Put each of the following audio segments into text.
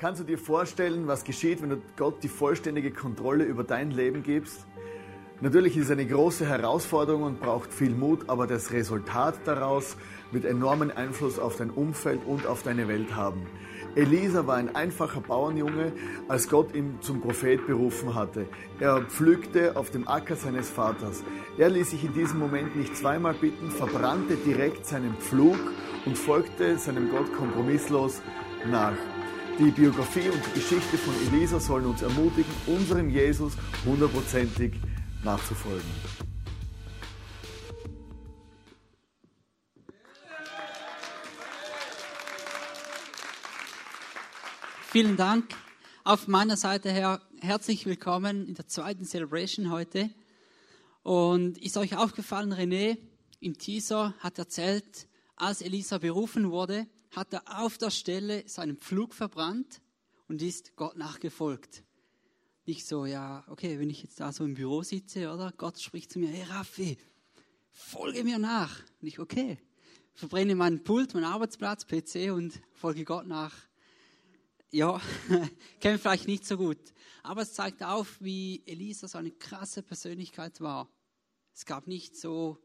Kannst du dir vorstellen, was geschieht, wenn du Gott die vollständige Kontrolle über dein Leben gibst? Natürlich ist es eine große Herausforderung und braucht viel Mut, aber das Resultat daraus wird enormen Einfluss auf dein Umfeld und auf deine Welt haben. Elisa war ein einfacher Bauernjunge, als Gott ihn zum Prophet berufen hatte. Er pflügte auf dem Acker seines Vaters. Er ließ sich in diesem Moment nicht zweimal bitten, verbrannte direkt seinen Pflug und folgte seinem Gott kompromisslos nach. Die Biografie und die Geschichte von Elisa sollen uns ermutigen, unserem Jesus hundertprozentig nachzufolgen. Vielen Dank. Auf meiner Seite her herzlich willkommen in der zweiten Celebration heute. Und ist euch aufgefallen, René im Teaser hat erzählt, als Elisa berufen wurde, hat er auf der Stelle seinen Pflug verbrannt und ist Gott nachgefolgt. Nicht so, ja, okay, wenn ich jetzt da so im Büro sitze, oder? Gott spricht zu mir, hey Raffi, folge mir nach. Und ich, okay, verbrenne meinen Pult, meinen Arbeitsplatz, PC und folge Gott nach ja, kennen vielleicht nicht so gut. Aber es zeigt auf, wie Elisa so eine krasse Persönlichkeit war. Es gab nicht so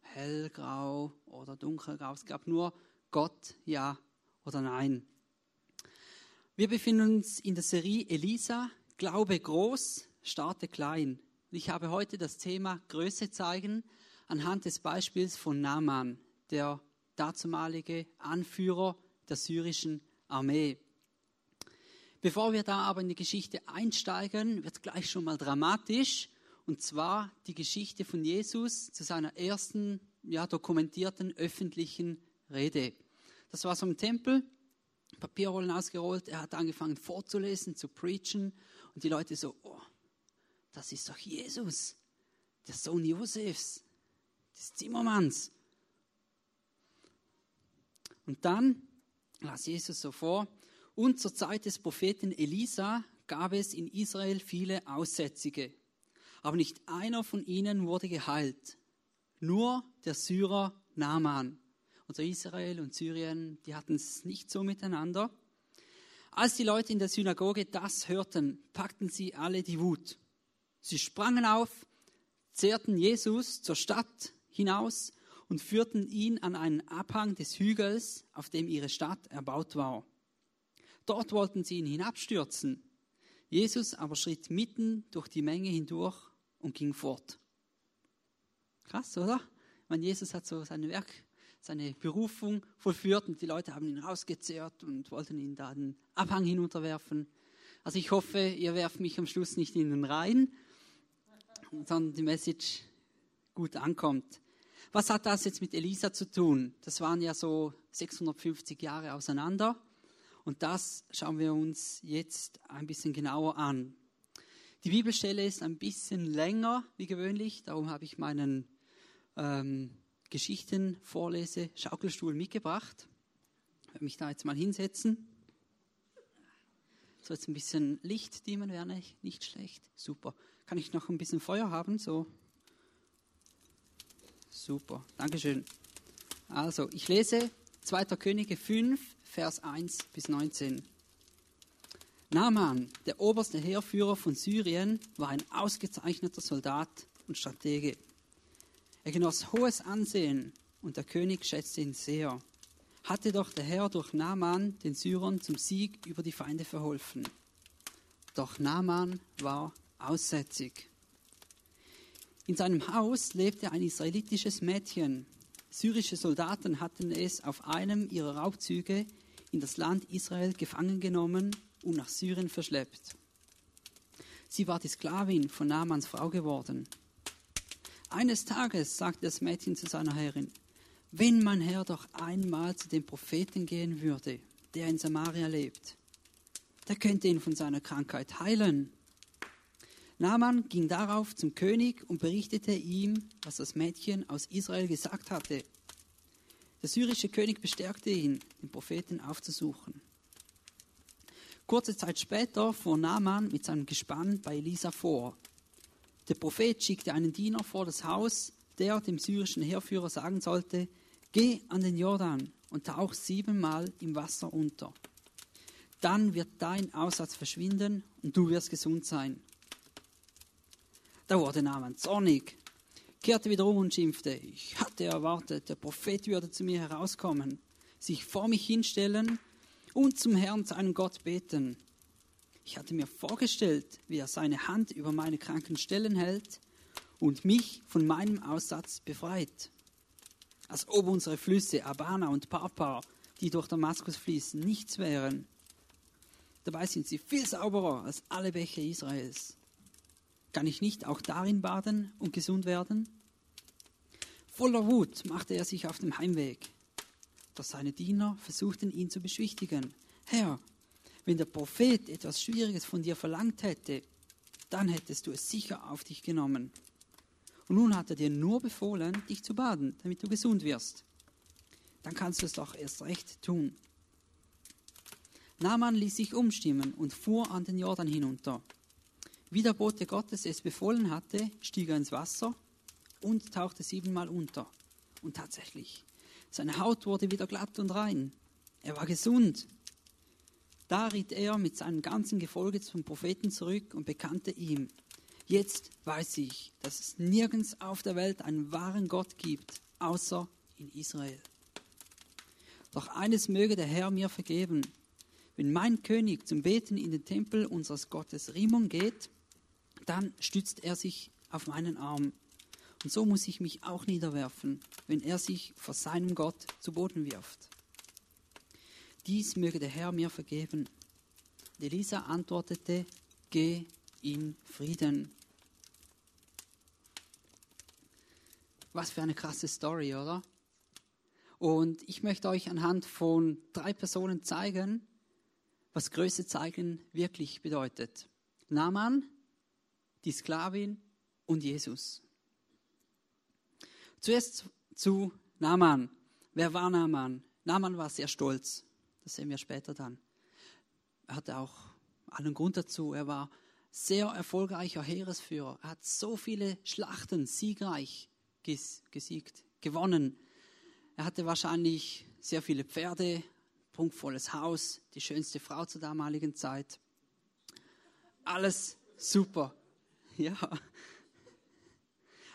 hellgrau oder dunkelgrau. Es gab nur Gott, ja oder nein. Wir befinden uns in der Serie Elisa, Glaube groß, starte klein. Ich habe heute das Thema Größe zeigen anhand des Beispiels von Naaman, der dazumalige Anführer der syrischen Armee. Bevor wir da aber in die Geschichte einsteigen, wird gleich schon mal dramatisch. Und zwar die Geschichte von Jesus zu seiner ersten ja, dokumentierten öffentlichen Rede. Das war so im Tempel, Papierrollen ausgerollt, er hat angefangen vorzulesen, zu preachen und die Leute so, oh, das ist doch Jesus, der Sohn Josefs, des Zimmermanns. Und dann las Jesus so vor, und zur Zeit des Propheten Elisa gab es in Israel viele Aussätzige. Aber nicht einer von ihnen wurde geheilt. Nur der Syrer Naaman. Also Israel und Syrien, die hatten es nicht so miteinander. Als die Leute in der Synagoge das hörten, packten sie alle die Wut. Sie sprangen auf, zehrten Jesus zur Stadt hinaus und führten ihn an einen Abhang des Hügels, auf dem ihre Stadt erbaut war. Dort wollten sie ihn hinabstürzen. Jesus aber schritt mitten durch die Menge hindurch und ging fort. Krass, oder? Meine, Jesus hat so sein Werk, seine Berufung vollführt und die Leute haben ihn rausgezehrt und wollten ihn da den Abhang hinunterwerfen. Also ich hoffe, ihr werft mich am Schluss nicht in den Rhein, sondern die Message gut ankommt. Was hat das jetzt mit Elisa zu tun? Das waren ja so 650 Jahre auseinander. Und das schauen wir uns jetzt ein bisschen genauer an. Die Bibelstelle ist ein bisschen länger wie gewöhnlich, darum habe ich meinen ähm, Geschichtenvorlese Schaukelstuhl mitgebracht. Ich werde mich da jetzt mal hinsetzen. So jetzt ein bisschen Licht dimmen wäre nicht, nicht schlecht. Super. Kann ich noch ein bisschen Feuer haben? So. Super. Dankeschön. Also, ich lese 2. Könige 5, Vers 1 bis 19. Naaman, der oberste Heerführer von Syrien, war ein ausgezeichneter Soldat und Stratege. Er genoss hohes Ansehen und der König schätzte ihn sehr. Hatte doch der Herr durch Naaman den Syrern zum Sieg über die Feinde verholfen. Doch Naaman war aussätzig. In seinem Haus lebte ein israelitisches Mädchen. Syrische Soldaten hatten es auf einem ihrer Raubzüge in das Land Israel gefangen genommen und nach Syrien verschleppt. Sie war die Sklavin von Namans Frau geworden. Eines Tages sagte das Mädchen zu seiner Herrin, wenn mein Herr doch einmal zu dem Propheten gehen würde, der in Samaria lebt, der könnte ihn von seiner Krankheit heilen. Naaman ging darauf zum König und berichtete ihm, was das Mädchen aus Israel gesagt hatte. Der syrische König bestärkte ihn, den Propheten aufzusuchen. Kurze Zeit später fuhr Naaman mit seinem Gespann bei Elisa vor. Der Prophet schickte einen Diener vor das Haus, der dem syrischen Heerführer sagen sollte, geh an den Jordan und tauch siebenmal im Wasser unter. dann wird dein Aussatz verschwinden und du wirst gesund sein. Da wurde Naaman zornig, kehrte wieder um und schimpfte. Ich hatte erwartet, der Prophet würde zu mir herauskommen, sich vor mich hinstellen und zum Herrn, seinen Gott, beten. Ich hatte mir vorgestellt, wie er seine Hand über meine kranken Stellen hält und mich von meinem Aussatz befreit. Als ob unsere Flüsse Abana und Papa, die durch Damaskus fließen, nichts wären. Dabei sind sie viel sauberer als alle Bäche Israels. Kann ich nicht auch darin baden und gesund werden? Voller Wut machte er sich auf dem Heimweg. Doch seine Diener versuchten ihn zu beschwichtigen. Herr, wenn der Prophet etwas Schwieriges von dir verlangt hätte, dann hättest du es sicher auf dich genommen. Und nun hat er dir nur befohlen, dich zu baden, damit du gesund wirst. Dann kannst du es doch erst recht tun. Naaman ließ sich umstimmen und fuhr an den Jordan hinunter. Wie der Bote Gottes es befohlen hatte, stieg er ins Wasser und tauchte siebenmal unter. Und tatsächlich, seine Haut wurde wieder glatt und rein. Er war gesund. Da ritt er mit seinem ganzen Gefolge zum Propheten zurück und bekannte ihm, jetzt weiß ich, dass es nirgends auf der Welt einen wahren Gott gibt, außer in Israel. Doch eines möge der Herr mir vergeben, wenn mein König zum Beten in den Tempel unseres Gottes Rimon geht, dann stützt er sich auf meinen Arm. Und so muss ich mich auch niederwerfen, wenn er sich vor seinem Gott zu Boden wirft. Dies möge der Herr mir vergeben. Elisa antwortete, geh in Frieden. Was für eine krasse Story, oder? Und ich möchte euch anhand von drei Personen zeigen, was Größe zeigen wirklich bedeutet. Naaman, die Sklavin und Jesus. Zuerst zu Naaman. Wer war Naaman? Naaman war sehr stolz. Das sehen wir später dann. Er hatte auch allen Grund dazu. Er war sehr erfolgreicher Heeresführer. Er hat so viele Schlachten siegreich gesiegt, gewonnen. Er hatte wahrscheinlich sehr viele Pferde, prunkvolles Haus, die schönste Frau zur damaligen Zeit. Alles super. Ja.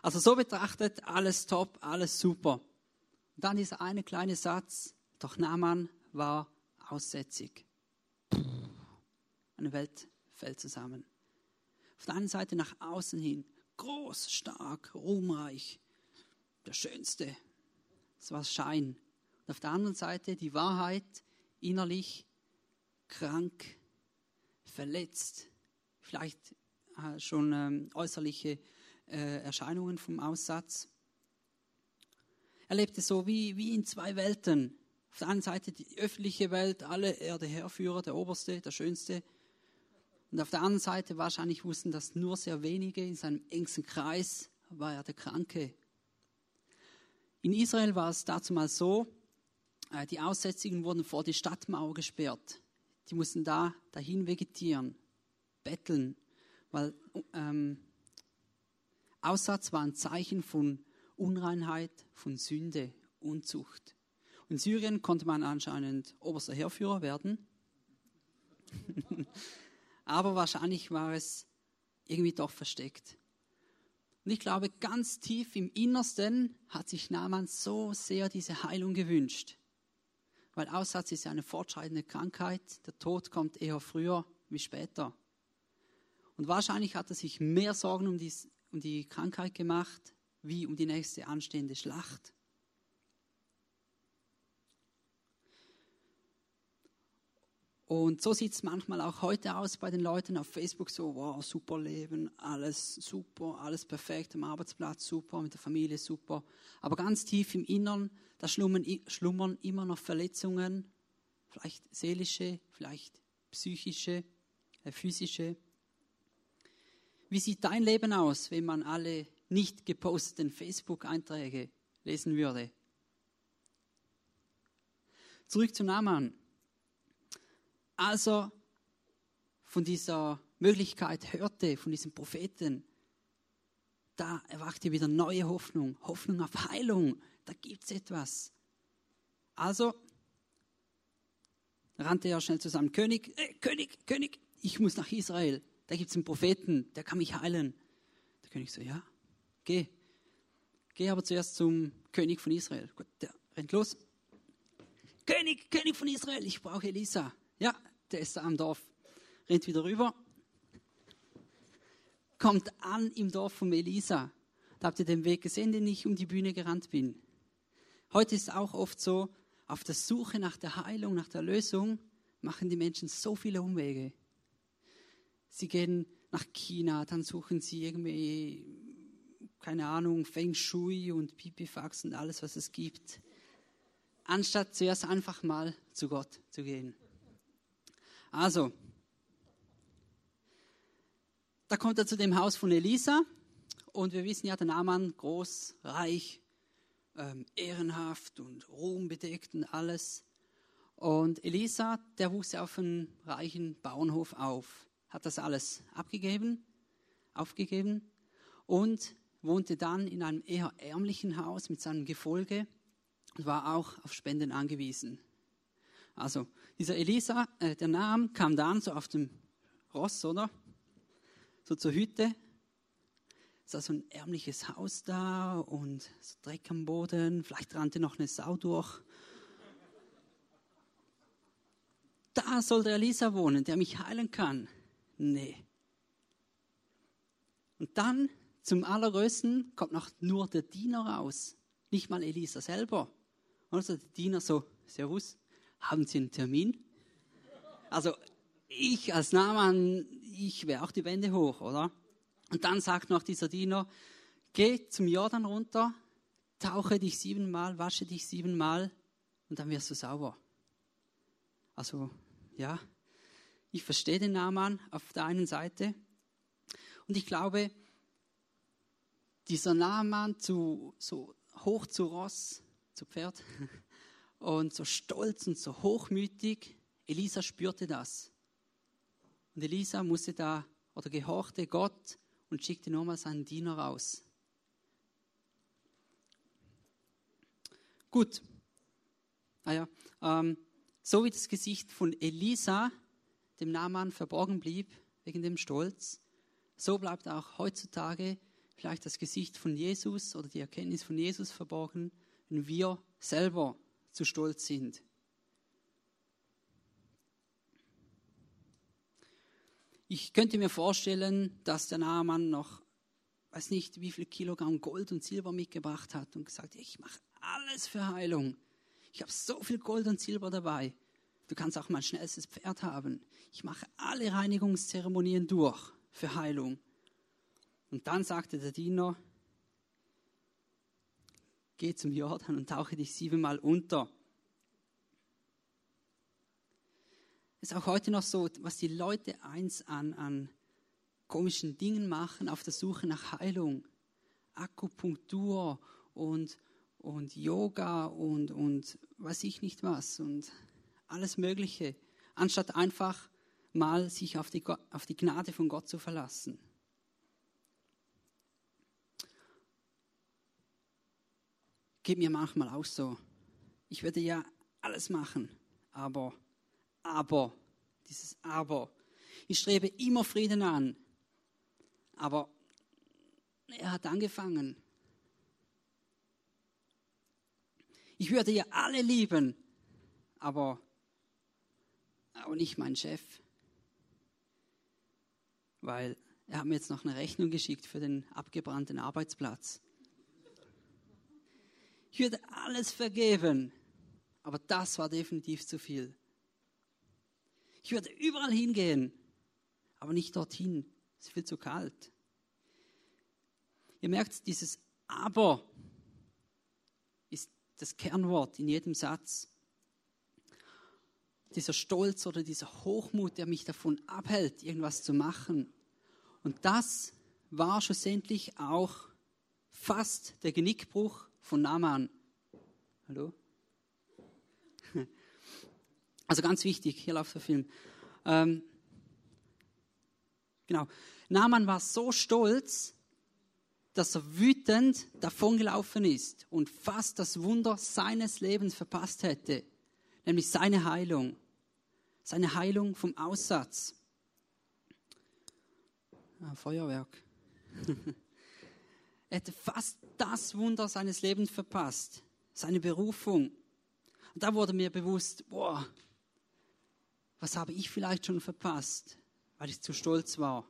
Also so betrachtet, alles top, alles super. Und dann dieser eine kleine Satz, doch Naaman war aussätzig. Eine Welt fällt zusammen. Auf der einen Seite nach außen hin, groß, stark, ruhmreich, der Schönste. Das war Schein. Und auf der anderen Seite die Wahrheit, innerlich krank, verletzt, vielleicht äh, schon ähm, äußerliche äh, Erscheinungen vom Aussatz. Er lebte so wie, wie in zwei Welten. Auf der einen Seite die öffentliche Welt, alle er der Herrführer, der Oberste, der Schönste. Und auf der anderen Seite wahrscheinlich wussten das nur sehr wenige. In seinem engsten Kreis war er der Kranke. In Israel war es dazu mal so, äh, die Aussätzigen wurden vor die Stadtmauer gesperrt. Die mussten da dahin vegetieren, betteln, weil ähm, Aussatz war ein Zeichen von Unreinheit, von Sünde, Unzucht. In Syrien konnte man anscheinend oberster Heerführer werden, aber wahrscheinlich war es irgendwie doch versteckt. Und ich glaube, ganz tief im Innersten hat sich Naaman so sehr diese Heilung gewünscht weil Aussatz ist ja eine fortschreitende Krankheit. Der Tod kommt eher früher wie später. Und wahrscheinlich hat er sich mehr Sorgen um die, um die Krankheit gemacht, wie um die nächste anstehende Schlacht. Und so sieht es manchmal auch heute aus bei den Leuten auf Facebook so, wow, super Leben, alles super, alles perfekt, am Arbeitsplatz super, mit der Familie super. Aber ganz tief im Innern, da schlummern, schlummern immer noch Verletzungen, vielleicht seelische, vielleicht psychische, äh, physische. Wie sieht dein Leben aus, wenn man alle nicht geposteten Facebook-Einträge lesen würde? Zurück zu Naaman als er von dieser Möglichkeit hörte, von diesem Propheten, da erwachte wieder neue Hoffnung, Hoffnung auf Heilung, da gibt es etwas. Also rannte er schnell zu seinem König. Hey, König, König, ich muss nach Israel. Da gibt es einen Propheten, der kann mich heilen. Der König so, ja, geh. Geh aber zuerst zum König von Israel. Gut, der rennt los. König, König von Israel, ich brauche Elisa. Ja, der ist da am Dorf. Rennt wieder rüber. Kommt an im Dorf von Elisa. Da habt ihr den Weg gesehen, den ich um die Bühne gerannt bin. Heute ist auch oft so, auf der Suche nach der Heilung, nach der Lösung, machen die Menschen so viele Umwege. Sie gehen nach China, dann suchen sie irgendwie, keine Ahnung, Feng Shui und Pipifax und alles, was es gibt. Anstatt zuerst einfach mal zu Gott zu gehen. Also, da kommt er zu dem Haus von Elisa und wir wissen ja, der Naaman groß, reich, ähm, ehrenhaft und ruhmbedeckt und alles. Und Elisa, der wuchs auf einem reichen Bauernhof auf, hat das alles abgegeben, aufgegeben und wohnte dann in einem eher ärmlichen Haus mit seinem Gefolge und war auch auf Spenden angewiesen. Also dieser Elisa, äh, der Name kam dann so auf dem Ross, oder? So zur Hütte ist da so ein ärmliches Haus da und so Dreck am Boden, vielleicht rannte noch eine Sau durch. Da soll der Elisa wohnen, der mich heilen kann. Nee. Und dann zum Allergrößten kommt noch nur der Diener raus, nicht mal Elisa selber. Also der Diener so, Servus, haben Sie einen Termin? Also ich als Nahmann, ich wäre auch die Wände hoch, oder? Und dann sagt noch dieser Diener, geh zum Jordan runter, tauche dich siebenmal, wasche dich siebenmal und dann wirst du sauber. Also, ja, ich verstehe den Naaman auf der einen Seite und ich glaube, dieser Naaman zu, so hoch zu Ross, zu Pferd und so stolz und so hochmütig, Elisa spürte das. Und Elisa musste da oder gehorchte Gott und schickte nochmal seinen Diener raus. Gut. Naja, ah ähm, so wie das Gesicht von Elisa dem Naaman verborgen blieb wegen dem Stolz, so bleibt auch heutzutage vielleicht das Gesicht von Jesus oder die Erkenntnis von Jesus verborgen, wenn wir selber zu stolz sind. Ich könnte mir vorstellen, dass der Naaman noch, weiß nicht, wie viel Kilogramm Gold und Silber mitgebracht hat und gesagt, ich mache alles für Heilung. Ich habe so viel Gold und Silber dabei. Du kannst auch mein schnellstes Pferd haben. Ich mache alle Reinigungszeremonien durch für Heilung. Und dann sagte der Diener, geh zum Jordan und tauche dich siebenmal unter. ist auch heute noch so, was die Leute eins an, an komischen Dingen machen auf der Suche nach Heilung. Akupunktur und, und Yoga und, und weiß ich nicht was und alles Mögliche, anstatt einfach mal sich auf die, auf die Gnade von Gott zu verlassen. Geht mir manchmal auch so. Ich würde ja alles machen, aber aber, dieses Aber. Ich strebe immer Frieden an. Aber er hat angefangen. Ich würde ja alle lieben, aber, aber nicht mein Chef. Weil er hat mir jetzt noch eine Rechnung geschickt für den abgebrannten Arbeitsplatz. Ich würde alles vergeben, aber das war definitiv zu viel. Ich würde überall hingehen, aber nicht dorthin. Es ist viel zu kalt. Ihr merkt, dieses Aber ist das Kernwort in jedem Satz. Dieser Stolz oder dieser Hochmut, der mich davon abhält, irgendwas zu machen. Und das war schlussendlich auch fast der Genickbruch von Naaman. Hallo? Also ganz wichtig, hier läuft der Film. Ähm, genau. Naaman war so stolz, dass er wütend davongelaufen ist und fast das Wunder seines Lebens verpasst hätte, nämlich seine Heilung. seine Heilung vom Aussatz. Ah, Feuerwerk. er hätte fast das Wunder seines Lebens verpasst, seine Berufung. Und da wurde mir bewusst, boah, was habe ich vielleicht schon verpasst, weil ich zu stolz war.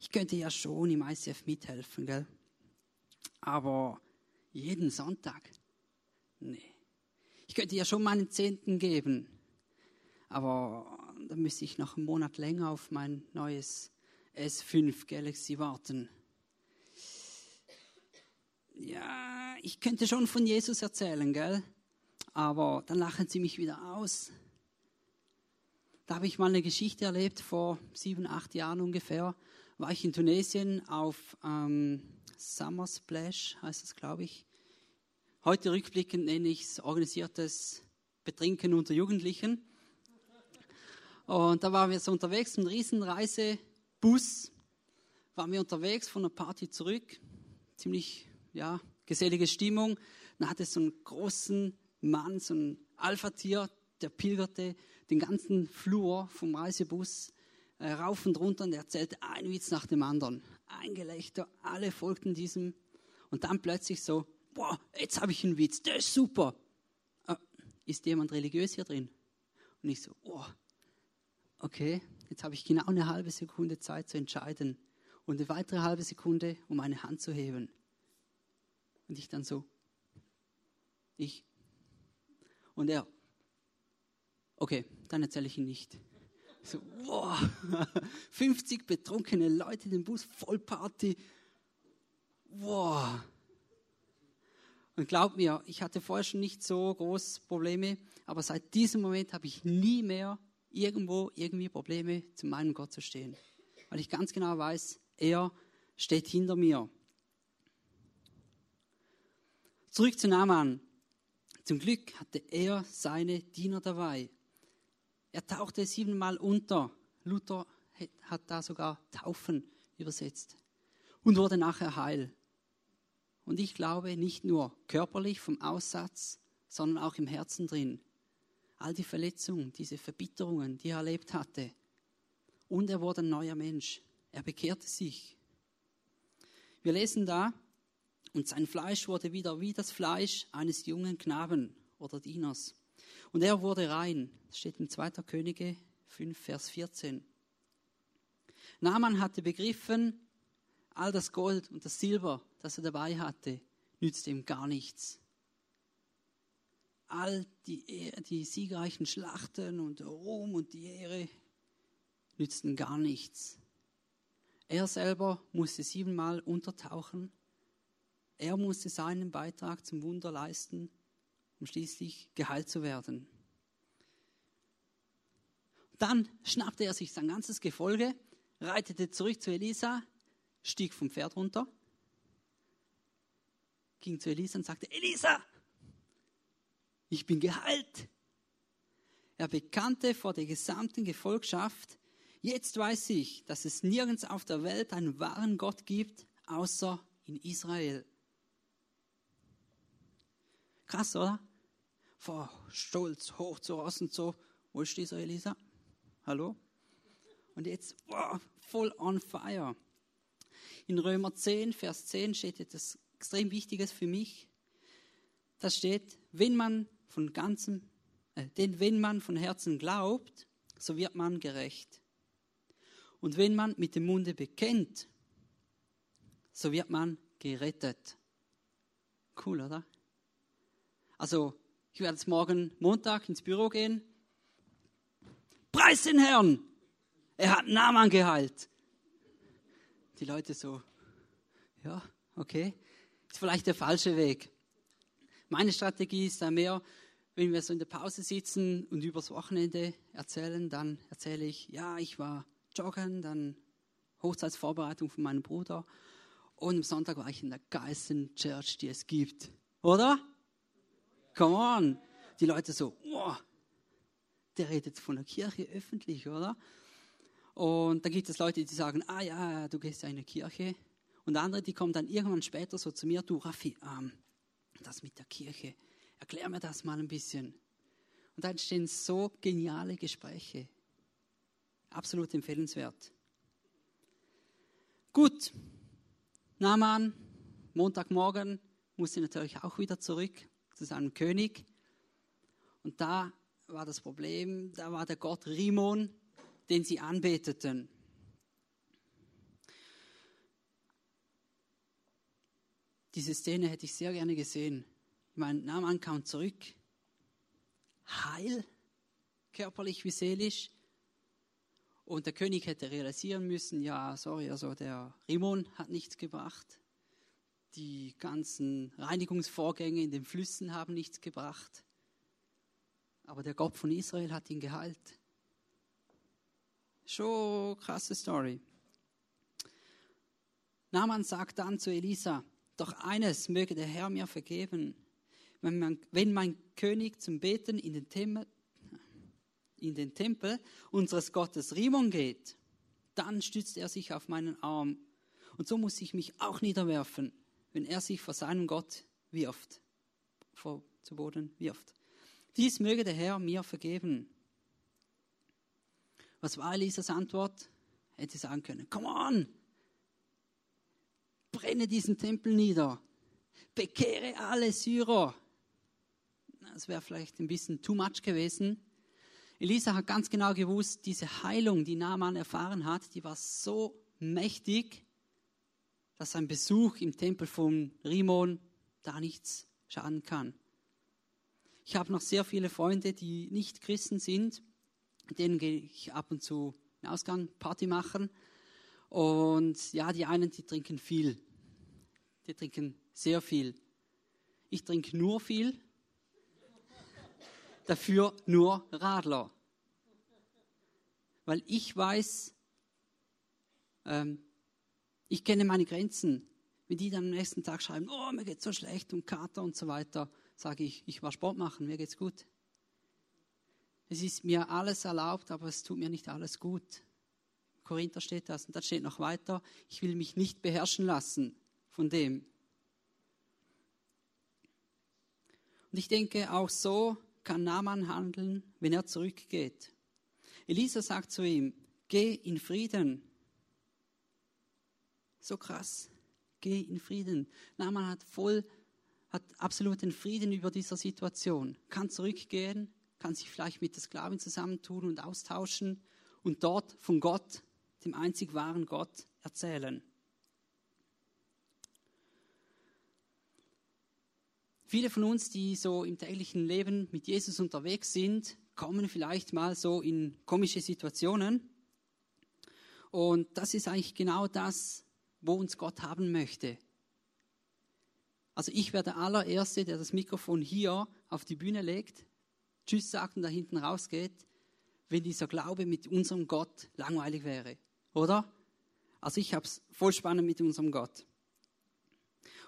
Ich könnte ja schon im ICF mithelfen, gell? Aber jeden Sonntag? Nee. Ich könnte ja schon meinen Zehnten geben, aber dann müsste ich noch einen Monat länger auf mein neues S5 Galaxy warten. Ja, ich könnte schon von Jesus erzählen, gell? Aber dann lachen sie mich wieder aus. Da habe ich mal eine Geschichte erlebt, vor sieben, acht Jahren ungefähr. War ich in Tunesien auf ähm, Summer Splash, heißt es, glaube ich. Heute rückblickend nenne ich es organisiertes Betrinken unter Jugendlichen. Und da waren wir so unterwegs, ein Riesenreisebus. Waren wir unterwegs von einer Party zurück. Ziemlich, ja, gesellige Stimmung. Dann hatte so einen großen Mann, so ein Alpha-Tier, der pilgerte den ganzen Flur vom Reisebus äh, rauf und runter und erzählte einen Witz nach dem anderen ein Gelächter, alle folgten diesem. Und dann plötzlich so, boah, jetzt habe ich einen Witz, der ist super. Ah, ist jemand religiös hier drin? Und ich so, oh, okay, jetzt habe ich genau eine halbe Sekunde Zeit zu entscheiden und eine weitere halbe Sekunde, um eine Hand zu heben. Und ich dann so, ich. Und er, okay, dann erzähle ich ihn nicht. So, wow, 50 betrunkene Leute in dem Bus, Vollparty. Wow. Und glaub mir, ich hatte vorher schon nicht so große Probleme, aber seit diesem Moment habe ich nie mehr irgendwo irgendwie Probleme, zu meinem Gott zu stehen. Weil ich ganz genau weiß, er steht hinter mir. Zurück zu Naaman. Zum Glück hatte er seine Diener dabei. Er tauchte siebenmal unter. Luther hat da sogar Taufen übersetzt und wurde nachher heil. Und ich glaube, nicht nur körperlich vom Aussatz, sondern auch im Herzen drin. All die Verletzungen, diese Verbitterungen, die er erlebt hatte. Und er wurde ein neuer Mensch. Er bekehrte sich. Wir lesen da, und sein Fleisch wurde wieder wie das Fleisch eines jungen Knaben oder Dieners. Und er wurde rein. Das steht in 2. Könige 5, Vers 14. Naaman hatte begriffen, all das Gold und das Silber, das er dabei hatte, nützte ihm gar nichts. All die, die siegreichen Schlachten und der Ruhm und die Ehre nützten gar nichts. Er selber musste siebenmal untertauchen. Er musste seinen Beitrag zum Wunder leisten um schließlich geheilt zu werden. Dann schnappte er sich sein ganzes Gefolge, reitete zurück zu Elisa, stieg vom Pferd runter, ging zu Elisa und sagte, Elisa, ich bin geheilt. Er bekannte vor der gesamten Gefolgschaft, jetzt weiß ich, dass es nirgends auf der Welt einen wahren Gott gibt, außer in Israel. Krass, oder? vor Stolz hoch zu raus und so. Wo ist dieser Elisa? Hallo? Und jetzt, wow, voll on fire. In Römer 10, Vers 10 steht etwas extrem Wichtiges für mich. Da steht, wenn man von ganzem, äh, denn wenn man von Herzen glaubt, so wird man gerecht. Und wenn man mit dem Munde bekennt, so wird man gerettet. Cool, oder? Also ich werde jetzt morgen Montag ins Büro gehen. Preis den Herrn! Er hat Naaman geheilt. Die Leute so, ja, okay, ist vielleicht der falsche Weg. Meine Strategie ist da mehr, wenn wir so in der Pause sitzen und übers Wochenende erzählen, dann erzähle ich, ja, ich war joggen, dann Hochzeitsvorbereitung von meinem Bruder und am Sonntag war ich in der geilsten Church, die es gibt. Oder? Come on. Die Leute so, oh, der redet von der Kirche öffentlich, oder? Und dann gibt es Leute, die sagen, ah ja, du gehst ja in eine Kirche. Und andere, die kommen dann irgendwann später so zu mir, du Raffi, ähm, das mit der Kirche, erklär mir das mal ein bisschen. Und da entstehen so geniale Gespräche. Absolut empfehlenswert. Gut, Naaman, Montagmorgen, musste natürlich auch wieder zurück zu seinem König. Und da war das Problem, da war der Gott Rimon, den sie anbeteten. Diese Szene hätte ich sehr gerne gesehen. Ich meine, Naaman kam zurück, heil, körperlich wie seelisch. Und der König hätte realisieren müssen, ja, sorry, also der Rimon hat nichts gebracht. Die ganzen Reinigungsvorgänge in den Flüssen haben nichts gebracht. Aber der Gott von Israel hat ihn geheilt. Schon krasse Story. Naaman sagt dann zu Elisa, doch eines möge der Herr mir vergeben. Wenn, man, wenn mein König zum Beten in den, Tempel, in den Tempel unseres Gottes Rimon geht, dann stützt er sich auf meinen Arm. Und so muss ich mich auch niederwerfen, wenn er sich vor seinem Gott wirft, vor, zu Boden wirft. Dies möge der Herr mir vergeben. Was war Elisas Antwort? Hätte sagen können, come on, brenne diesen Tempel nieder, bekehre alle Syrer. Das wäre vielleicht ein bisschen too much gewesen. Elisa hat ganz genau gewusst, diese Heilung, die Naaman erfahren hat, die war so mächtig, dass sein Besuch im Tempel von Rimon da nichts schaden kann. Ich habe noch sehr viele Freunde, die nicht Christen sind, denen gehe ich ab und zu in Ausgang Party machen. Und ja, die einen, die trinken viel. Die trinken sehr viel. Ich trinke nur viel, dafür nur Radler. Weil ich weiß, ähm, ich kenne meine Grenzen. Wenn die dann am nächsten Tag schreiben, oh, mir geht so schlecht und Kater und so weiter, sage ich, ich war Sport machen, mir geht's gut. Es ist mir alles erlaubt, aber es tut mir nicht alles gut. Korinther steht das und da steht noch weiter, ich will mich nicht beherrschen lassen von dem. Und ich denke, auch so kann Naaman handeln, wenn er zurückgeht. Elisa sagt zu ihm, geh in Frieden. So krass, geh in Frieden. Naaman hat voll hat absoluten Frieden über dieser Situation, kann zurückgehen, kann sich vielleicht mit der Sklavin zusammentun und austauschen und dort von Gott, dem einzig wahren Gott, erzählen. Viele von uns, die so im täglichen Leben mit Jesus unterwegs sind, kommen vielleicht mal so in komische Situationen. Und das ist eigentlich genau das, wo uns Gott haben möchte. Also ich wäre der allererste, der das Mikrofon hier auf die Bühne legt, Tschüss sagt und da hinten rausgeht, wenn dieser Glaube mit unserem Gott langweilig wäre. Oder? Also ich habe es voll spannend mit unserem Gott.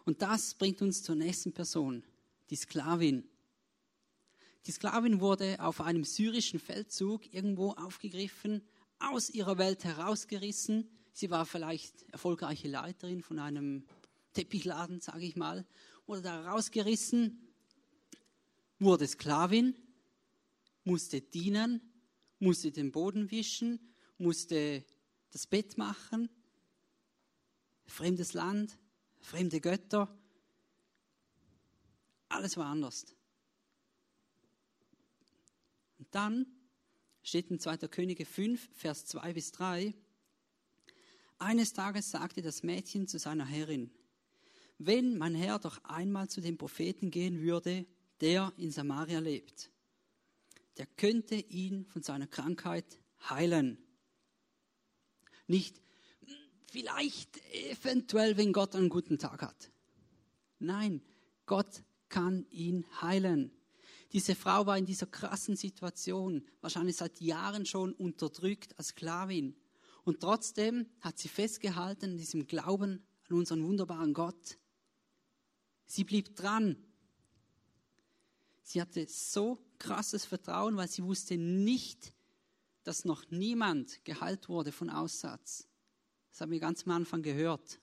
Und das bringt uns zur nächsten Person, die Sklavin. Die Sklavin wurde auf einem syrischen Feldzug irgendwo aufgegriffen, aus ihrer Welt herausgerissen. Sie war vielleicht erfolgreiche Leiterin von einem Teppichladen, sage ich mal, wurde da rausgerissen, wurde Sklavin, musste dienen, musste den Boden wischen, musste das Bett machen, fremdes Land, fremde Götter, alles war anders. Und dann steht in 2. Könige 5, Vers 2 bis 3, eines Tages sagte das Mädchen zu seiner Herrin, wenn mein Herr doch einmal zu dem Propheten gehen würde, der in Samaria lebt, der könnte ihn von seiner Krankheit heilen. Nicht vielleicht eventuell, wenn Gott einen guten Tag hat. Nein, Gott kann ihn heilen. Diese Frau war in dieser krassen Situation, wahrscheinlich seit Jahren schon unterdrückt als Sklavin. Und trotzdem hat sie festgehalten in diesem Glauben an unseren wunderbaren Gott. Sie blieb dran. Sie hatte so krasses Vertrauen, weil sie wusste nicht, dass noch niemand geheilt wurde von Aussatz. Das haben wir ganz am Anfang gehört.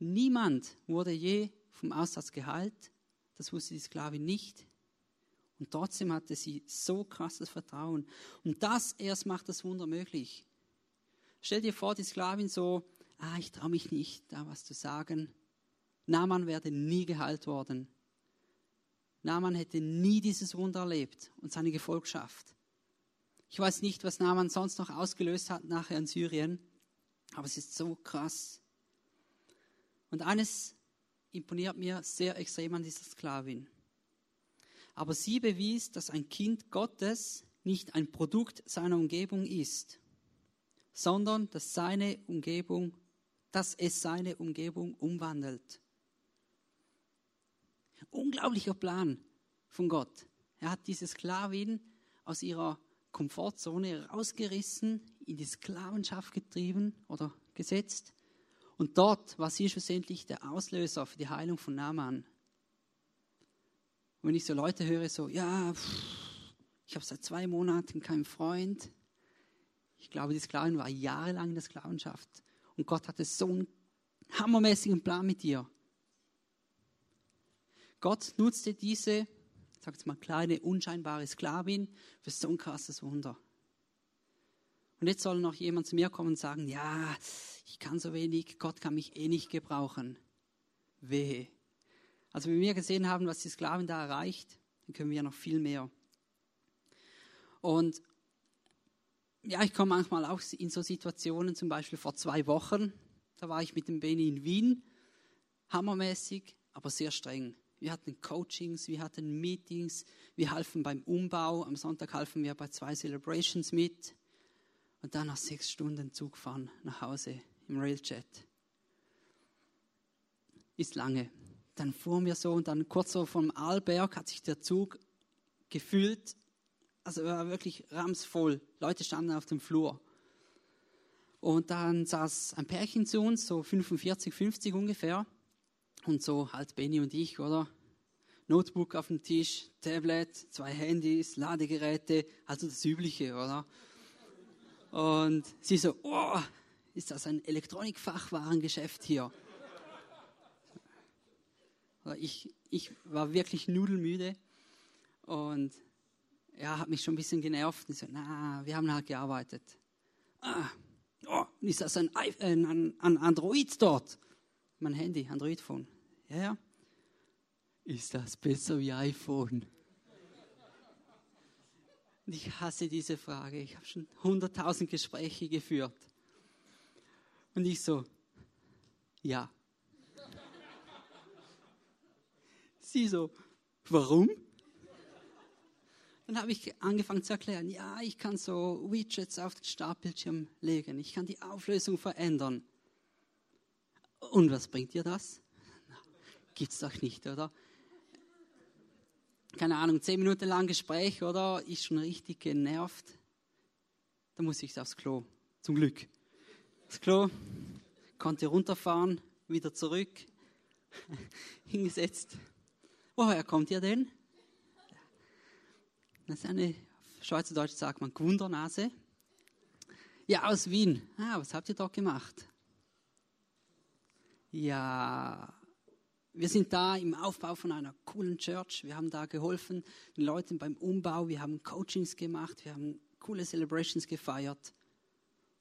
Niemand wurde je vom Aussatz geheilt. Das wusste die Sklavin nicht. Und trotzdem hatte sie so krasses Vertrauen. Und das erst macht das Wunder möglich. Stell dir vor, die Sklavin so, ah, ich traue mich nicht, da was zu sagen. Naaman wäre nie geheilt worden. Naaman hätte nie dieses Wunder erlebt und seine Gefolgschaft. Ich weiß nicht, was Naaman sonst noch ausgelöst hat nachher in Syrien, aber es ist so krass. Und eines imponiert mir sehr extrem an dieser Sklavin. Aber sie bewies, dass ein Kind Gottes nicht ein Produkt seiner Umgebung ist, sondern dass seine Umgebung, dass es seine Umgebung umwandelt. Unglaublicher Plan von Gott. Er hat diese Sklavin aus ihrer Komfortzone rausgerissen, in die Sklavenschaft getrieben oder gesetzt. Und dort war sie schlussendlich der Auslöser für die Heilung von Naaman. Und wenn ich so Leute höre, so, ja, ich habe seit zwei Monaten keinen Freund. Ich glaube, die Sklavin war jahrelang in der Sklavenschaft. Und Gott hatte so einen hammermäßigen Plan mit ihr. Gott nutzte diese, sagt mal, kleine, unscheinbare Sklavin für so ein krasses Wunder. Und jetzt soll noch jemand zu mir kommen und sagen, ja, ich kann so wenig, Gott kann mich eh nicht gebrauchen. Wehe. Also wenn wir gesehen haben, was die Sklavin da erreicht, dann können wir noch viel mehr. Und ja, ich komme manchmal auch in so Situationen, zum Beispiel vor zwei Wochen, da war ich mit dem Beni in Wien, hammermäßig, aber sehr streng. Wir hatten Coachings, wir hatten Meetings, wir halfen beim Umbau. Am Sonntag halfen wir bei zwei Celebrations mit. Und dann nach sechs Stunden Zug fahren nach Hause im Railjet. Ist lange dann fuhren wir so und dann kurz so vom Arlberg hat sich der Zug gefüllt. Also war wirklich ramsvoll. Leute standen auf dem Flur. Und dann saß ein Pärchen zu uns, so 45, 50 ungefähr. Und so halt Benny und ich, oder? Notebook auf dem Tisch, Tablet, zwei Handys, Ladegeräte, also das Übliche, oder? Und sie so, oh, ist das ein Elektronikfachwarengeschäft hier? Ich, ich war wirklich nudelmüde und ja, hat mich schon ein bisschen genervt. Und so, na, wir haben halt gearbeitet. Ah, oh, ist das ein, ein, ein Android dort? Mein Handy, Android-Phone. Ja, ja. Ist das besser wie iPhone? Und ich hasse diese Frage. Ich habe schon hunderttausend Gespräche geführt. Und ich so, ja. Sie so, warum? Dann habe ich angefangen zu erklären, ja, ich kann so Widgets auf den Startbildschirm legen, ich kann die Auflösung verändern. Und was bringt dir das? Gibt's doch nicht, oder? Keine Ahnung, zehn Minuten lang Gespräch, oder? Ist schon richtig genervt. Da muss ich aufs Klo. Zum Glück. Das Klo, konnte runterfahren, wieder zurück, hingesetzt, Woher kommt ihr denn? Das ist eine, Schweizerdeutsch sagt man, Gwundernase. Ja, aus Wien. Ah, was habt ihr dort gemacht? Ja, wir sind da im Aufbau von einer coolen Church. Wir haben da geholfen, den Leuten beim Umbau. Wir haben Coachings gemacht. Wir haben coole Celebrations gefeiert.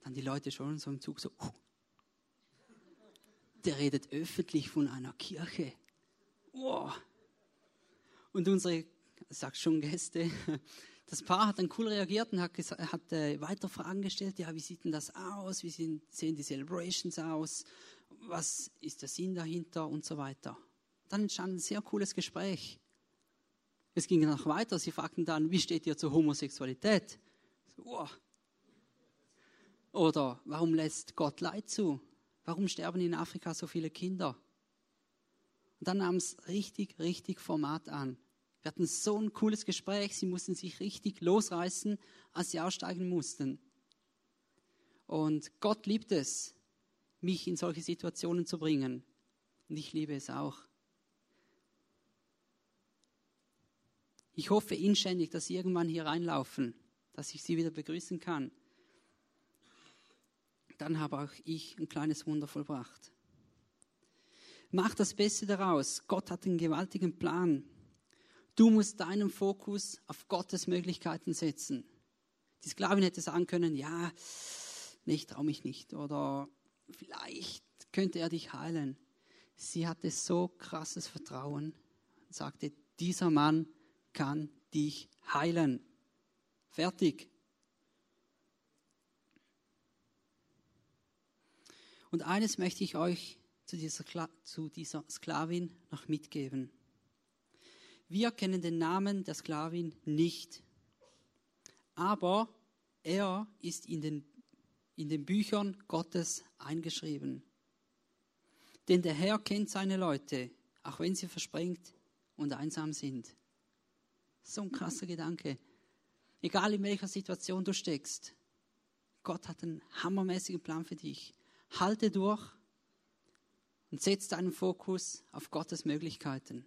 Dann die Leute schon so im Zug so, uh, der redet öffentlich von einer Kirche. Wow, und unsere, sag schon Gäste, das Paar hat dann cool reagiert und hat, hat äh, weiter Fragen gestellt. Ja, wie sieht denn das aus? Wie sehen, sehen die Celebrations aus? Was ist der Sinn dahinter und so weiter? Dann entstand ein sehr cooles Gespräch. Es ging noch weiter. Sie fragten dann, wie steht ihr zur Homosexualität? Wow. Oder warum lässt Gott Leid zu? Warum sterben in Afrika so viele Kinder? Und dann nahm es richtig, richtig Format an. Wir hatten so ein cooles Gespräch. Sie mussten sich richtig losreißen, als sie aussteigen mussten. Und Gott liebt es, mich in solche Situationen zu bringen. Und ich liebe es auch. Ich hoffe inständig, dass Sie irgendwann hier reinlaufen, dass ich Sie wieder begrüßen kann. Dann habe auch ich ein kleines Wunder vollbracht. Mach das Beste daraus. Gott hat einen gewaltigen Plan. Du musst deinen Fokus auf Gottes Möglichkeiten setzen. Die Sklavin hätte sagen können, ja, ich traue mich nicht oder vielleicht könnte er dich heilen. Sie hatte so krasses Vertrauen und sagte, dieser Mann kann dich heilen. Fertig. Und eines möchte ich euch zu dieser, zu dieser Sklavin noch mitgeben. Wir kennen den Namen der Sklavin nicht, aber er ist in den, in den Büchern Gottes eingeschrieben. Denn der Herr kennt seine Leute, auch wenn sie versprengt und einsam sind. So ein krasser Gedanke. Egal in welcher Situation du steckst, Gott hat einen hammermäßigen Plan für dich. Halte durch und setz deinen Fokus auf Gottes Möglichkeiten.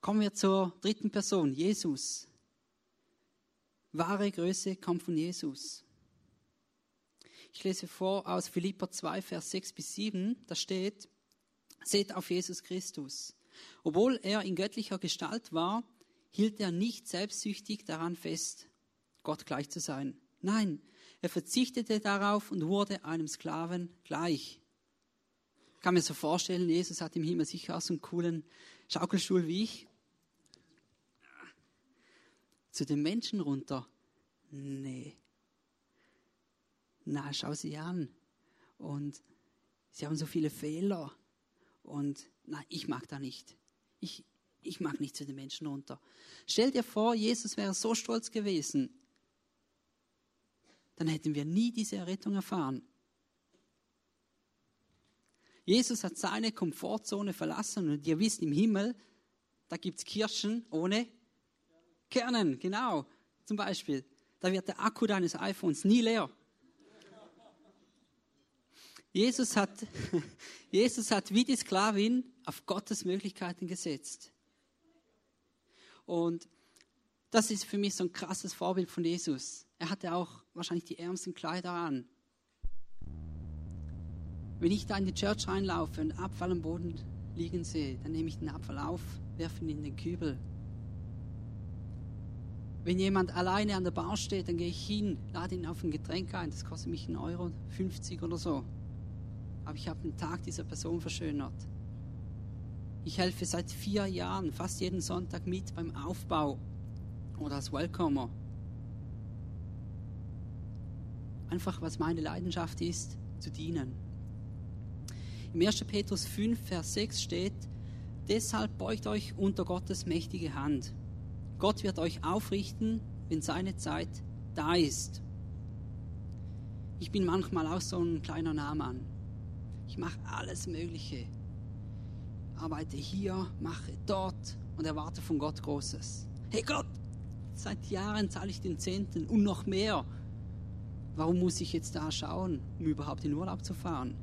Kommen wir zur dritten Person, Jesus. Wahre Größe kommt von Jesus. Ich lese vor aus Philippa 2, Vers 6 bis 7. Da steht, seht auf Jesus Christus. Obwohl er in göttlicher Gestalt war, hielt er nicht selbstsüchtig daran fest, Gott gleich zu sein. Nein, er verzichtete darauf und wurde einem Sklaven gleich. Ich kann mir so vorstellen, Jesus hat im Himmel sicher auch so einen coolen Schaukelstuhl wie ich. Zu den Menschen runter. Nee. Na, schau sie an. Und sie haben so viele Fehler. Und nein, ich mag da nicht. Ich, ich mag nicht zu den Menschen runter. Stell dir vor, Jesus wäre so stolz gewesen. Dann hätten wir nie diese Errettung erfahren. Jesus hat seine Komfortzone verlassen und ihr wisst, im Himmel, da gibt es Kirschen ohne Kernen, genau, zum Beispiel. Da wird der Akku deines iPhones nie leer. Jesus hat, Jesus hat wie die Sklavin auf Gottes Möglichkeiten gesetzt. Und das ist für mich so ein krasses Vorbild von Jesus. Er hatte auch wahrscheinlich die ärmsten Kleider an. Wenn ich da in die Church reinlaufe und Abfall am Boden liegen sehe, dann nehme ich den Abfall auf, werfe ihn in den Kübel. Wenn jemand alleine an der Bar steht, dann gehe ich hin, lade ihn auf ein Getränk ein, das kostet mich 1,50 Euro oder so aber ich habe den Tag dieser Person verschönert. Ich helfe seit vier Jahren fast jeden Sonntag mit beim Aufbau oder als Welcomer. Einfach, was meine Leidenschaft ist, zu dienen. Im 1. Petrus 5, Vers 6 steht, deshalb beugt euch unter Gottes mächtige Hand. Gott wird euch aufrichten, wenn seine Zeit da ist. Ich bin manchmal auch so ein kleiner Nahmann. Ich mache alles Mögliche. Arbeite hier, mache dort und erwarte von Gott Großes. Hey Gott, seit Jahren zahle ich den Zehnten und noch mehr. Warum muss ich jetzt da schauen, um überhaupt in Urlaub zu fahren?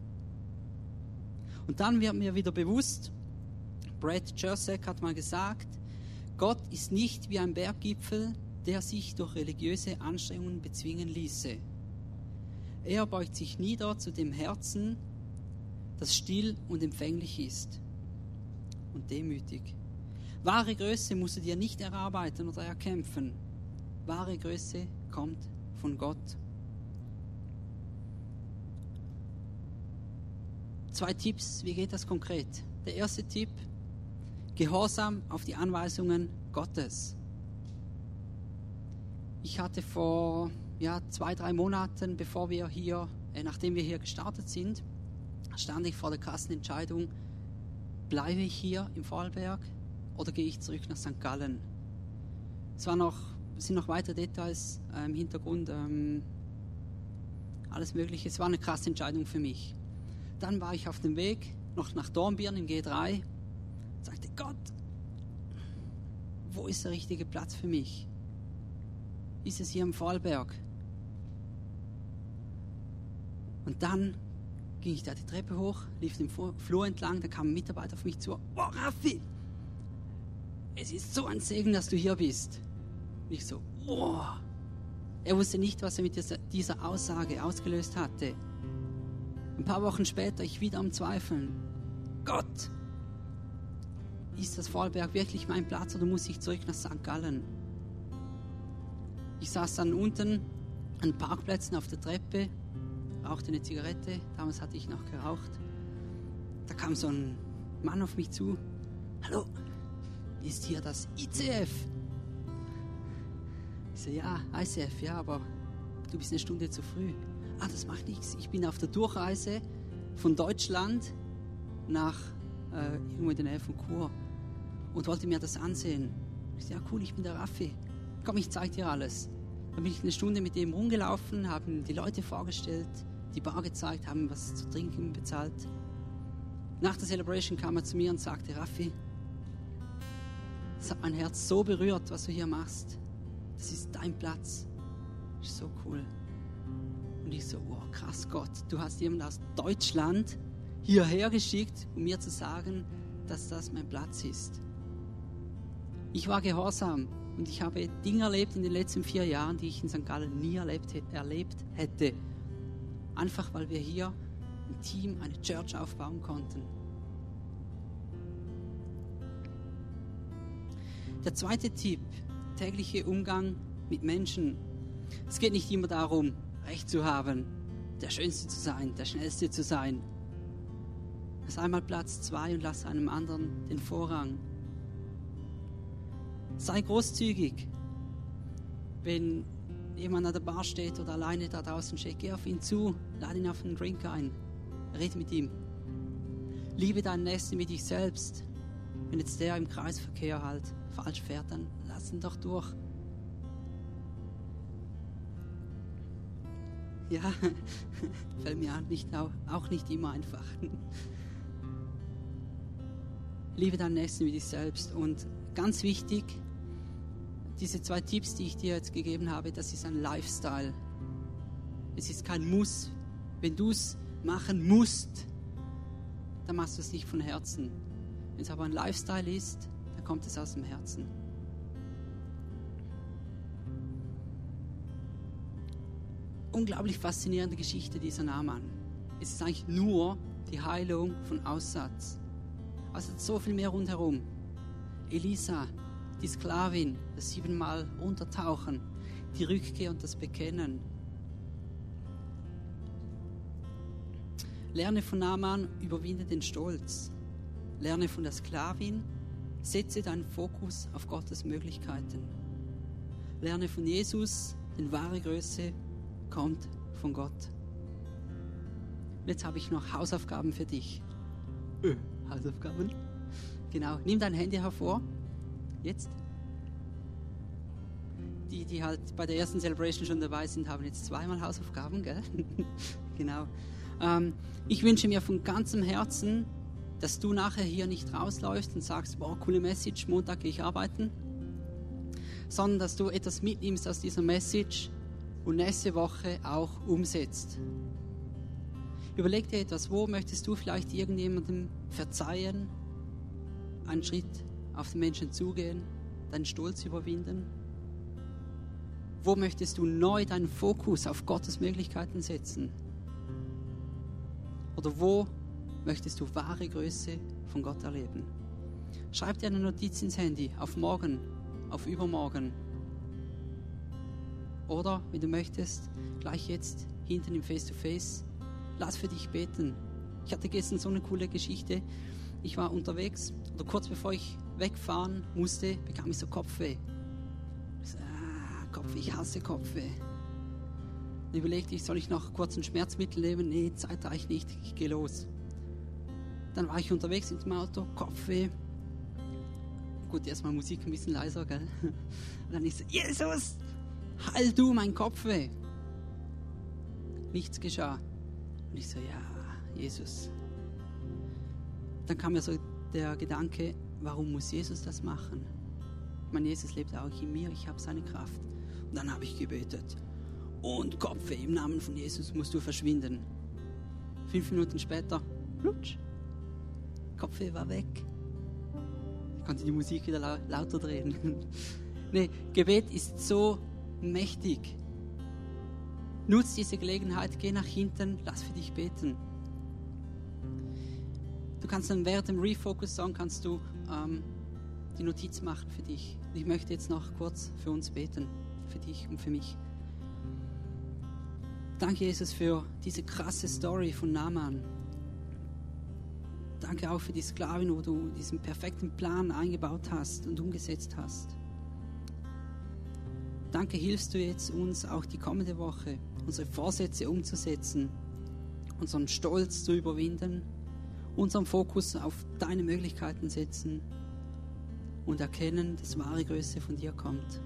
Und dann wird mir wieder bewusst, Brad Jersek hat mal gesagt, Gott ist nicht wie ein Berggipfel, der sich durch religiöse Anstrengungen bezwingen ließe. Er beugt sich nieder zu dem Herzen, das still und empfänglich ist und demütig. Wahre Größe musst du dir nicht erarbeiten oder erkämpfen. Wahre Größe kommt von Gott. Zwei Tipps, wie geht das konkret? Der erste Tipp, Gehorsam auf die Anweisungen Gottes. Ich hatte vor ja, zwei, drei Monaten, bevor wir hier, äh, nachdem wir hier gestartet sind, stand ich vor der krassen Entscheidung, bleibe ich hier im Vorarlberg oder gehe ich zurück nach St. Gallen? Es war noch, sind noch weitere Details äh, im Hintergrund, ähm, alles Mögliche. Es war eine krasse Entscheidung für mich. Dann war ich auf dem Weg noch nach Dornbirn im G3 und sagte, Gott, wo ist der richtige Platz für mich? Ist es hier im Vorarlberg? Und dann ging ich da die Treppe hoch, lief den Flur entlang, da kam ein Mitarbeiter auf mich zu. Wow, Raffi, es ist so ein Segen, dass du hier bist. Und ich so, wow. Er wusste nicht, was er mit dieser, dieser Aussage ausgelöst hatte. Ein paar Wochen später, ich wieder am Zweifeln. Gott, ist das Vorarlberg wirklich mein Platz oder muss ich zurück nach St. Gallen? Ich saß dann unten an Parkplätzen auf der Treppe, rauchte eine Zigarette, damals hatte ich noch geraucht. Da kam so ein Mann auf mich zu. Hallo, ist hier das ICF? Ich so, ja, ICF, ja, aber du bist eine Stunde zu früh. Ah, das macht nichts. Ich bin auf der Durchreise von Deutschland nach äh, irgendwo in der Nähe von Chur und wollte mir das ansehen. Ich so, ja, cool, ich bin der Raffi. Komm, ich zeig dir alles. Dann bin ich eine Stunde mit dem rumgelaufen, haben die Leute vorgestellt, die Bar gezeigt, haben was zu trinken bezahlt. Nach der Celebration kam er zu mir und sagte, Raffi, das hat mein Herz so berührt, was du hier machst. Das ist dein Platz. Das ist so cool. Und ich so, wow, krass Gott, du hast jemanden aus Deutschland hierher geschickt, um mir zu sagen, dass das mein Platz ist. Ich war gehorsam und ich habe Dinge erlebt in den letzten vier Jahren, die ich in St. Gallen nie erlebt, erlebt hätte. Einfach weil wir hier ein Team, eine Church aufbauen konnten. Der zweite Tipp, tägliche Umgang mit Menschen. Es geht nicht immer darum, Recht zu haben, der Schönste zu sein, der Schnellste zu sein. Lass einmal Platz zwei und lass einem anderen den Vorrang. Sei großzügig. Wenn jemand an der Bar steht oder alleine da draußen steht, geh auf ihn zu, lade ihn auf einen Drink ein, red mit ihm. Liebe deinen Nächsten wie dich selbst. Wenn jetzt der im Kreisverkehr halt falsch fährt, dann lass ihn doch durch. Ja, fällt mir nicht, auch nicht immer einfach. Liebe deinen Nächsten wie dich selbst. Und ganz wichtig, diese zwei Tipps, die ich dir jetzt gegeben habe, das ist ein Lifestyle. Es ist kein Muss. Wenn du es machen musst, dann machst du es nicht von Herzen. Wenn es aber ein Lifestyle ist, dann kommt es aus dem Herzen. Unglaublich faszinierende Geschichte dieser Naaman. Es ist eigentlich nur die Heilung von Aussatz. Also so viel mehr rundherum. Elisa, die Sklavin, das siebenmal Untertauchen, die Rückkehr und das Bekennen. Lerne von Naaman, überwinde den Stolz. Lerne von der Sklavin, setze deinen Fokus auf Gottes Möglichkeiten. Lerne von Jesus, denn wahre Größe kommt von Gott. Jetzt habe ich noch Hausaufgaben für dich. Äh, Hausaufgaben? Genau, nimm dein Handy hervor. Jetzt. Die, die halt bei der ersten Celebration schon dabei sind, haben jetzt zweimal Hausaufgaben, gell? genau. Ähm, ich wünsche mir von ganzem Herzen, dass du nachher hier nicht rausläufst und sagst, boah, coole Message, Montag gehe ich arbeiten, sondern dass du etwas mitnimmst aus dieser Message und nächste Woche auch umsetzt. Überleg dir etwas, wo möchtest du vielleicht irgendjemandem verzeihen, einen Schritt auf den Menschen zugehen, deinen Stolz überwinden? Wo möchtest du neu deinen Fokus auf Gottes Möglichkeiten setzen? Oder wo möchtest du wahre Größe von Gott erleben? Schreib dir eine Notiz ins Handy auf morgen, auf übermorgen. Oder, wenn du möchtest, gleich jetzt hinten im Face-to-Face, -face, lass für dich beten. Ich hatte gestern so eine coole Geschichte. Ich war unterwegs oder kurz bevor ich wegfahren musste, bekam ich so Kopfweh. Ich so, ah, Kopfweh, ich hasse Kopfweh. Dann überlegte ich, soll ich noch kurz ein Schmerzmittel nehmen? Nee, Zeit reicht nicht, ich gehe los. Dann war ich unterwegs in dem Auto, Kopfweh. Gut, erstmal Musik ein bisschen leiser, gell? Und dann ich so, Jesus, heil du mein Kopfweh. Nichts geschah. Und ich so, ja, Jesus. Dann kam mir so der Gedanke, warum muss Jesus das machen? Mein Jesus lebt auch in mir, ich habe seine Kraft. Und dann habe ich gebetet und Kopfweh, im Namen von Jesus musst du verschwinden. Fünf Minuten später, plutsch, Kopfweh war weg. Ich konnte die Musik wieder lau lauter drehen. nee, Gebet ist so mächtig. Nutz diese Gelegenheit, geh nach hinten, lass für dich beten. Du kannst dann während dem Refocus-Song kannst du ähm, die Notiz machen für dich. Ich möchte jetzt noch kurz für uns beten, für dich und für mich. Danke, Jesus, für diese krasse Story von Naaman. Danke auch für die Sklavin, wo du diesen perfekten Plan eingebaut hast und umgesetzt hast. Danke, hilfst du jetzt uns auch die kommende Woche, unsere Vorsätze umzusetzen, unseren Stolz zu überwinden, unseren Fokus auf deine Möglichkeiten setzen und erkennen, dass wahre Größe von dir kommt.